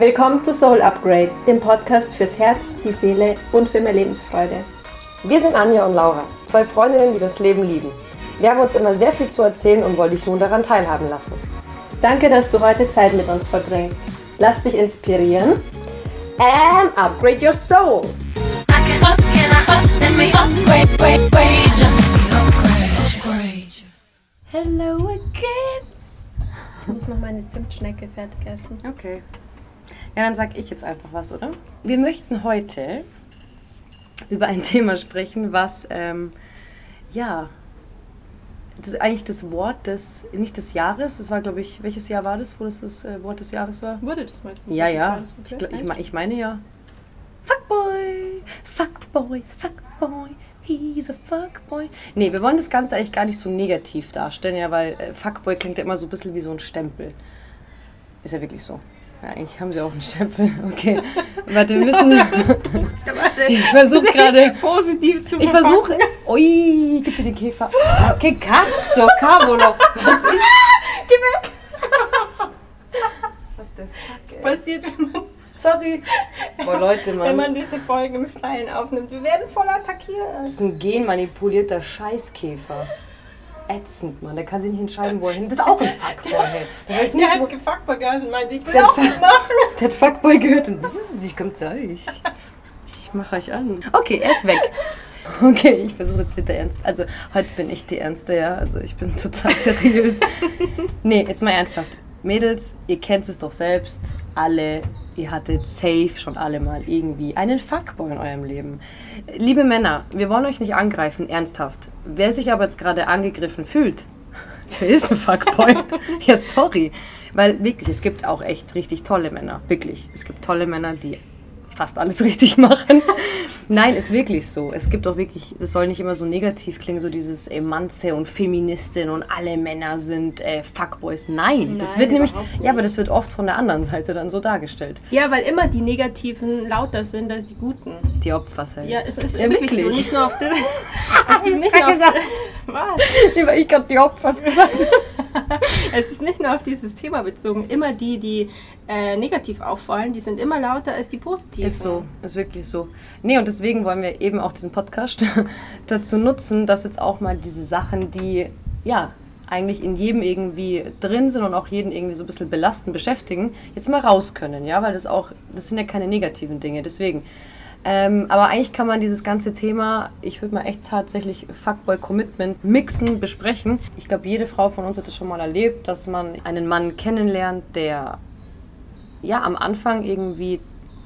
Willkommen zu Soul Upgrade, dem Podcast fürs Herz, die Seele und für mehr Lebensfreude. Wir sind Anja und Laura, zwei Freundinnen, die das Leben lieben. Wir haben uns immer sehr viel zu erzählen und wollen dich nun daran teilhaben lassen. Danke, dass du heute Zeit mit uns verbringst. Lass dich inspirieren and upgrade your soul. Hello again. Ich muss noch meine Zimtschnecke fertig essen. Okay. Ja, dann sag ich jetzt einfach was, oder? Wir möchten heute über ein Thema sprechen, was ähm, ja das ist eigentlich das Wort des, nicht des Jahres, das war glaube ich, welches Jahr war das, wo das das äh, Wort des Jahres war? Wurde das mal? Ja, ja. Okay. Ich, ich, ich meine ja. Fuckboy, Fuckboy, Fuckboy, he's a Fuckboy. Nee, wir wollen das Ganze eigentlich gar nicht so negativ darstellen, ja, weil äh, Fuckboy klingt ja immer so ein bisschen wie so ein Stempel. Ist ja wirklich so. Ja, eigentlich haben sie auch einen Stempel. Okay. Warte, wir müssen. ich versuche gerade. Positiv zu Ich versuche. Ui, gib dir den Käfer. Okay, cazzo, cavolo. Was ist. Geh weg! Was passiert, wenn man. Sorry. Boah, Leute, Mann. Wenn man diese Folgen im Freien aufnimmt. Wir werden voll attackiert. Das ist ein genmanipulierter Scheißkäfer ätzend, Mann. Der kann sich nicht entscheiden, wo er hin. Das ist auch ein Fuckboy. Der, der, der hat gefuckboy gehört und meinte, ich will auch mitmachen. Der hat Fuckboy gehört und das ist es, ich komm zu euch. Ich mache euch an. Okay, er ist weg. Okay, ich versuche jetzt wieder ernst. Also, heute bin ich die Ernste, ja. Also, ich bin total seriös. nee, jetzt mal ernsthaft. Mädels, ihr kennt es doch selbst. Alle, ihr hattet safe schon alle mal irgendwie einen Fuckboy in eurem Leben. Liebe Männer, wir wollen euch nicht angreifen, ernsthaft. Wer sich aber jetzt gerade angegriffen fühlt, der ist ein Fuckboy. ja, sorry. Weil wirklich, es gibt auch echt richtig tolle Männer. Wirklich. Es gibt tolle Männer, die fast alles richtig machen. Nein, ist wirklich so. Es gibt auch wirklich, das soll nicht immer so negativ klingen, so dieses Emanze und Feministin und alle Männer sind äh, Fuckboys. Nein, Nein, das wird nämlich, ja, aber das wird oft von der anderen Seite dann so dargestellt. Ja, weil immer die Negativen lauter sind als die Guten. Die Opfer sind. Ja, es ist ja, wirklich, wirklich so. Nicht nur auf das. es ist nicht nur auf Was? Ich gerade die Opfer gesagt Es ist nicht nur auf dieses Thema bezogen. Immer die, die äh, negativ auffallen, die sind immer lauter als die positiven. Ist so, ist wirklich so. Nee, und deswegen wollen wir eben auch diesen Podcast dazu nutzen, dass jetzt auch mal diese Sachen, die ja eigentlich in jedem irgendwie drin sind und auch jeden irgendwie so ein bisschen belasten, beschäftigen, jetzt mal raus können, ja, weil das auch, das sind ja keine negativen Dinge, deswegen. Ähm, aber eigentlich kann man dieses ganze Thema, ich würde mal echt tatsächlich Fuckboy Commitment mixen, besprechen. Ich glaube, jede Frau von uns hat das schon mal erlebt, dass man einen Mann kennenlernt, der ja am Anfang irgendwie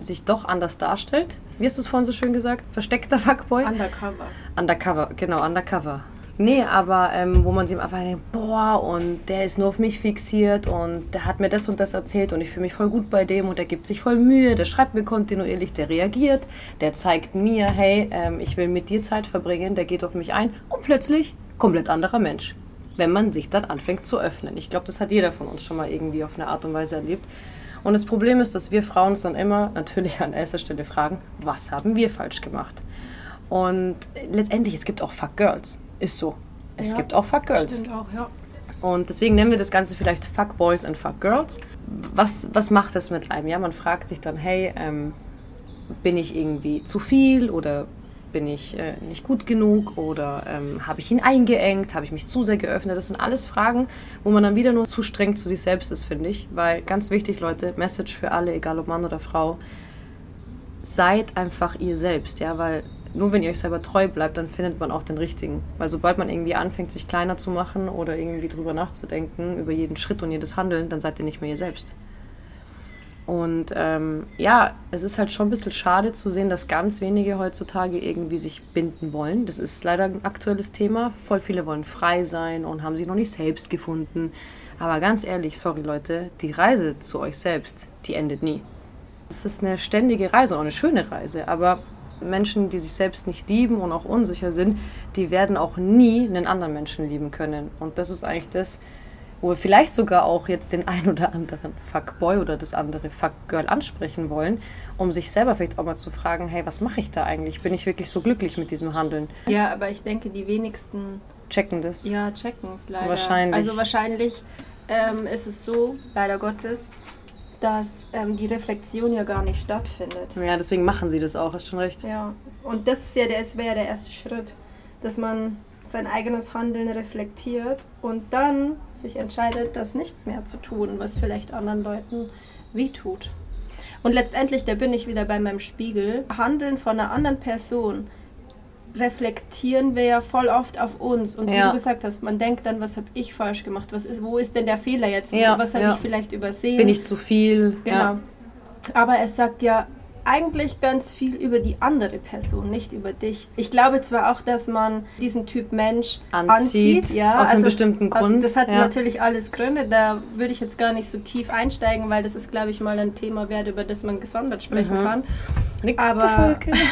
sich doch anders darstellt. Wie hast du es vorhin so schön gesagt? Versteckter Fuckboy? Undercover. Undercover, genau, undercover. Nee, aber ähm, wo man sich einfach denkt, boah, und der ist nur auf mich fixiert und der hat mir das und das erzählt und ich fühle mich voll gut bei dem und der gibt sich voll Mühe, der schreibt mir kontinuierlich, der reagiert, der zeigt mir, hey, ähm, ich will mit dir Zeit verbringen, der geht auf mich ein und plötzlich komplett anderer Mensch, wenn man sich dann anfängt zu öffnen. Ich glaube, das hat jeder von uns schon mal irgendwie auf eine Art und Weise erlebt. Und das Problem ist, dass wir Frauen uns dann immer natürlich an erster Stelle fragen, was haben wir falsch gemacht? Und letztendlich, es gibt auch Fuck Girls. Ist so. Es ja, gibt auch Fuck Girls. Stimmt auch, ja. Und deswegen nennen wir das Ganze vielleicht Fuck Boys and Fuck Girls. Was, was macht das mit einem? Ja, man fragt sich dann, hey, ähm, bin ich irgendwie zu viel oder bin ich äh, nicht gut genug oder ähm, habe ich ihn eingeengt, habe ich mich zu sehr geöffnet? Das sind alles Fragen, wo man dann wieder nur zu streng zu sich selbst ist, finde ich. Weil ganz wichtig, Leute, Message für alle, egal ob Mann oder Frau, seid einfach ihr selbst, ja, weil nur wenn ihr euch selber treu bleibt, dann findet man auch den richtigen. Weil sobald man irgendwie anfängt, sich kleiner zu machen oder irgendwie drüber nachzudenken, über jeden Schritt und jedes Handeln, dann seid ihr nicht mehr ihr selbst. Und ähm, ja, es ist halt schon ein bisschen schade zu sehen, dass ganz wenige heutzutage irgendwie sich binden wollen. Das ist leider ein aktuelles Thema. Voll viele wollen frei sein und haben sich noch nicht selbst gefunden. Aber ganz ehrlich, sorry Leute, die Reise zu euch selbst, die endet nie. Es ist eine ständige Reise, auch eine schöne Reise. Aber Menschen, die sich selbst nicht lieben und auch unsicher sind, die werden auch nie einen anderen Menschen lieben können. Und das ist eigentlich das, wo wir vielleicht sogar auch jetzt den ein oder anderen Fuckboy oder das andere Fuckgirl ansprechen wollen, um sich selber vielleicht auch mal zu fragen, hey, was mache ich da eigentlich? Bin ich wirklich so glücklich mit diesem Handeln? Ja, aber ich denke, die wenigsten checken das. Ja, checken es leider. Wahrscheinlich. Also wahrscheinlich ähm, ist es so, leider Gottes, dass ähm, die Reflexion ja gar nicht stattfindet. Ja, deswegen machen sie das auch, hast schon recht. Ja, und das ist ja der, wäre der erste Schritt, dass man sein eigenes Handeln reflektiert und dann sich entscheidet, das nicht mehr zu tun, was vielleicht anderen Leuten wehtut. Und letztendlich, da bin ich wieder bei meinem Spiegel. Handeln von einer anderen Person reflektieren wir ja voll oft auf uns. Und wie Ja. du gesagt hast, man denkt dann, was habe ich falsch gemacht? Was ist, wo ist denn der Fehler jetzt? Ja, was habe ja. ich vielleicht übersehen? Bin ich zu viel? Genau. Ja. Aber es sagt ja eigentlich ganz viel über die andere Person, nicht über dich. Ich glaube zwar auch, dass man diesen Typ Mensch Anzieht, anzieht, ja, also aus einem bestimmten aus- Grund, Das hat natürlich alles Gründe, da würde ich jetzt gar nicht so tief einsteigen, weil das ist, glaube ich, mal ein Thema wert, über das man gesondert sprechen Mhm. kann. Nächste Aber- Folge.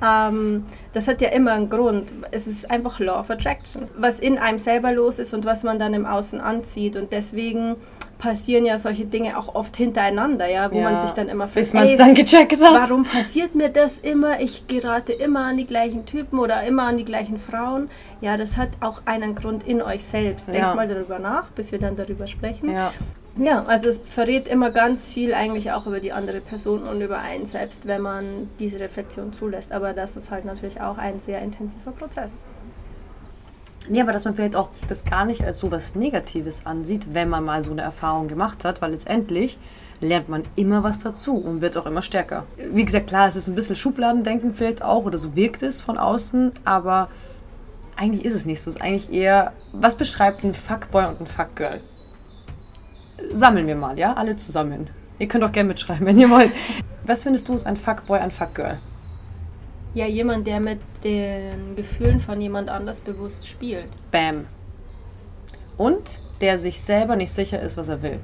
Ähm, das hat ja immer einen Grund. Es ist einfach Law of Attraction. Was in einem selber los ist und was man dann im Außen anzieht. Und deswegen passieren ja solche Dinge auch oft hintereinander, ja, wo Ja, man sich dann immer Bis fragt, man es dann gecheckt hat. Warum passiert mir das immer? Ich gerate immer an die gleichen Typen oder immer an die gleichen Frauen. Ja, das hat auch einen Grund in euch selbst. Denkt Ja. mal darüber nach, bis wir dann darüber sprechen. Ja. Ja, also es verrät immer ganz viel eigentlich auch über die andere Person und über einen selbst, wenn man diese Reflexion zulässt. Aber das ist halt natürlich auch ein sehr intensiver Prozess. Nee, aber dass man vielleicht auch das gar nicht als so was Negatives ansieht, wenn man mal so eine Erfahrung gemacht hat, weil letztendlich lernt man immer was dazu und wird auch immer stärker. Wie gesagt, klar, es ist ein bisschen Schubladendenken vielleicht auch oder so wirkt es von außen, aber eigentlich ist es nicht so. Es ist eigentlich eher, was beschreibt ein Fuckboy und ein Fuckgirl? Sammeln wir mal, ja? Alle zusammen. Ihr könnt auch gerne mitschreiben, wenn ihr wollt. Was findest du ist ein Fuckboy, ein Fuckgirl? Ja, jemand, der mit den Gefühlen von jemand anders bewusst spielt. Bam. Und der sich selber nicht sicher ist, was er will.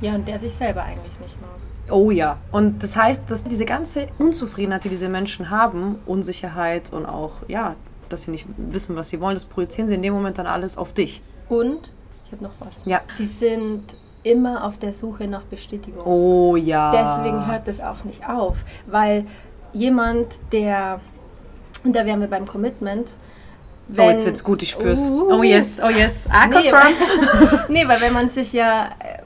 Ja, und der sich selber eigentlich nicht mag. Oh ja. Und das heißt, dass diese ganze Unzufriedenheit, die diese Menschen haben, Unsicherheit und auch, ja, dass sie nicht wissen, was sie wollen, das projizieren sie in dem Moment dann alles auf dich. Und, ich habe noch was. Ja. Sie sind immer auf der Suche nach Bestätigung. Oh ja. Deswegen hört das auch nicht auf, weil jemand, der, und da wären wir beim Commitment, Oh, jetzt wird's gut, ich spür's. Uh. Oh yes, oh yes. I Nee, confirm. nee, weil wenn man sich ja äh,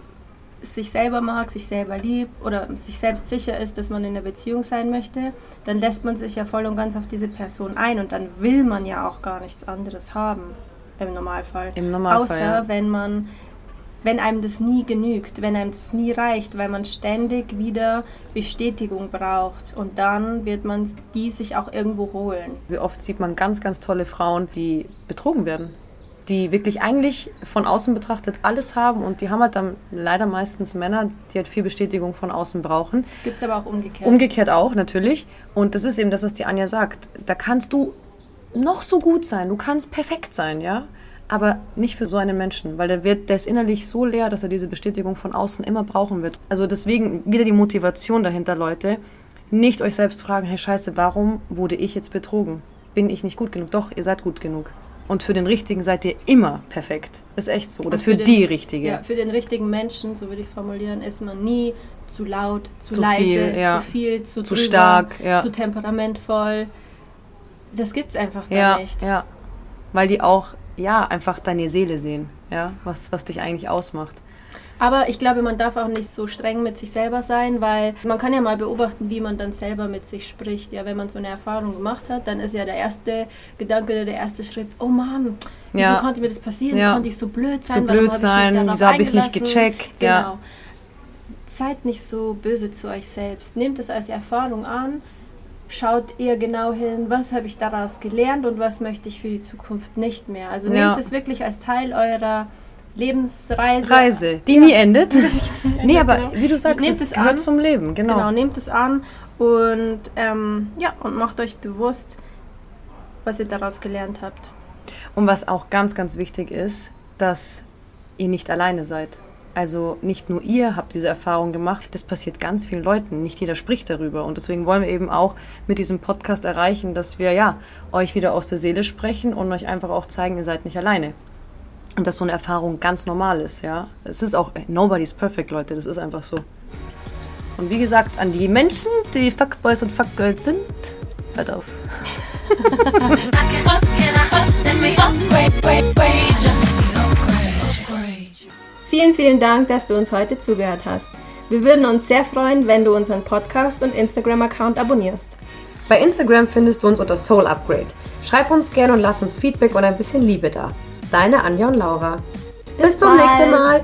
sich selber mag, sich selber liebt oder sich selbst sicher ist, dass man in einer Beziehung sein möchte, dann lässt man sich ja voll und ganz auf diese Person ein und dann will man ja auch gar nichts anderes haben im Normalfall. Im Normalfall, Außer ja. wenn man wenn einem das nie genügt, wenn einem das nie reicht, weil man ständig wieder Bestätigung braucht und dann wird man die sich auch irgendwo holen. Wie oft sieht man ganz, ganz tolle Frauen, die betrogen werden. Die wirklich eigentlich von außen betrachtet alles haben und die haben halt dann leider meistens Männer, die halt viel Bestätigung von außen brauchen. Das gibt es aber auch umgekehrt. Umgekehrt auch, natürlich. Und das ist eben das, was die Anja sagt. Da kannst du noch so gut sein, du kannst perfekt sein, ja. Aber nicht für so einen Menschen, weil der, wird, der ist innerlich so leer, dass er diese Bestätigung von außen immer brauchen wird. Also deswegen wieder die Motivation dahinter, Leute. Nicht euch selbst fragen, hey Scheiße, warum wurde ich jetzt betrogen? Bin ich nicht gut genug? Doch, ihr seid gut genug. Und für den Richtigen seid ihr immer perfekt. Ist echt so. Oder für, für den- die Richtige. Ja, für den richtigen Menschen, so würde ich es formulieren, ist man nie zu laut, zu, Zu leise, viel, ja. zu viel, zu, Zu drüber, stark, ja. zu temperamentvoll. Das gibt's einfach da ja, nicht. Ja, weil die auch, ja, einfach deine Seele sehen, ja, was, was dich eigentlich ausmacht. Aber ich glaube, man darf auch nicht so streng mit sich selber sein, weil man kann ja mal beobachten, wie man dann selber mit sich spricht. Ja, wenn man so eine Erfahrung gemacht hat, dann ist ja der erste Gedanke oder der erste Schritt, oh Mann, wieso Ja. konnte mir das passieren? Ja. Konnte ich so blöd sein? So Warum blöd ich sein, darauf wieso habe ich es nicht gecheckt? Genau. Ja. Seid nicht so böse zu euch selbst. Nehmt es als Erfahrung an. Schaut eher genau hin, was habe ich daraus gelernt und was möchte ich für die Zukunft nicht mehr. Also Ja. nehmt es wirklich als Teil eurer Lebensreise. Reise, die Ja. nie endet. nee, aber genau. wie du sagst, Nehmt es es gehört an. zum Leben, genau. Genau, nehmt es an und ähm, ja, und macht euch bewusst, was ihr daraus gelernt habt. Und was auch ganz, ganz wichtig ist, dass ihr nicht alleine seid. Also nicht nur ihr habt diese Erfahrung gemacht, das passiert ganz vielen Leuten. Nicht jeder spricht darüber. Und deswegen wollen wir eben auch mit diesem Podcast erreichen, dass wir ja euch wieder aus der Seele sprechen und euch einfach auch zeigen, ihr seid nicht alleine. Und dass so eine Erfahrung ganz normal ist, ja. Es ist auch, nobody's perfect, Leute, das ist einfach so. Und wie gesagt, an die Menschen, die Fuckboys und Fuckgirls sind, hört auf. Vielen, vielen Dank, dass du uns heute zugehört hast. Wir würden uns sehr freuen, wenn du unseren Podcast und Instagram-Account abonnierst. Bei Instagram findest du uns unter Soul Upgrade. Schreib uns gerne und lass uns Feedback und ein bisschen Liebe da. Deine Anja und Laura. Bis, Bis zum bald. nächsten Mal.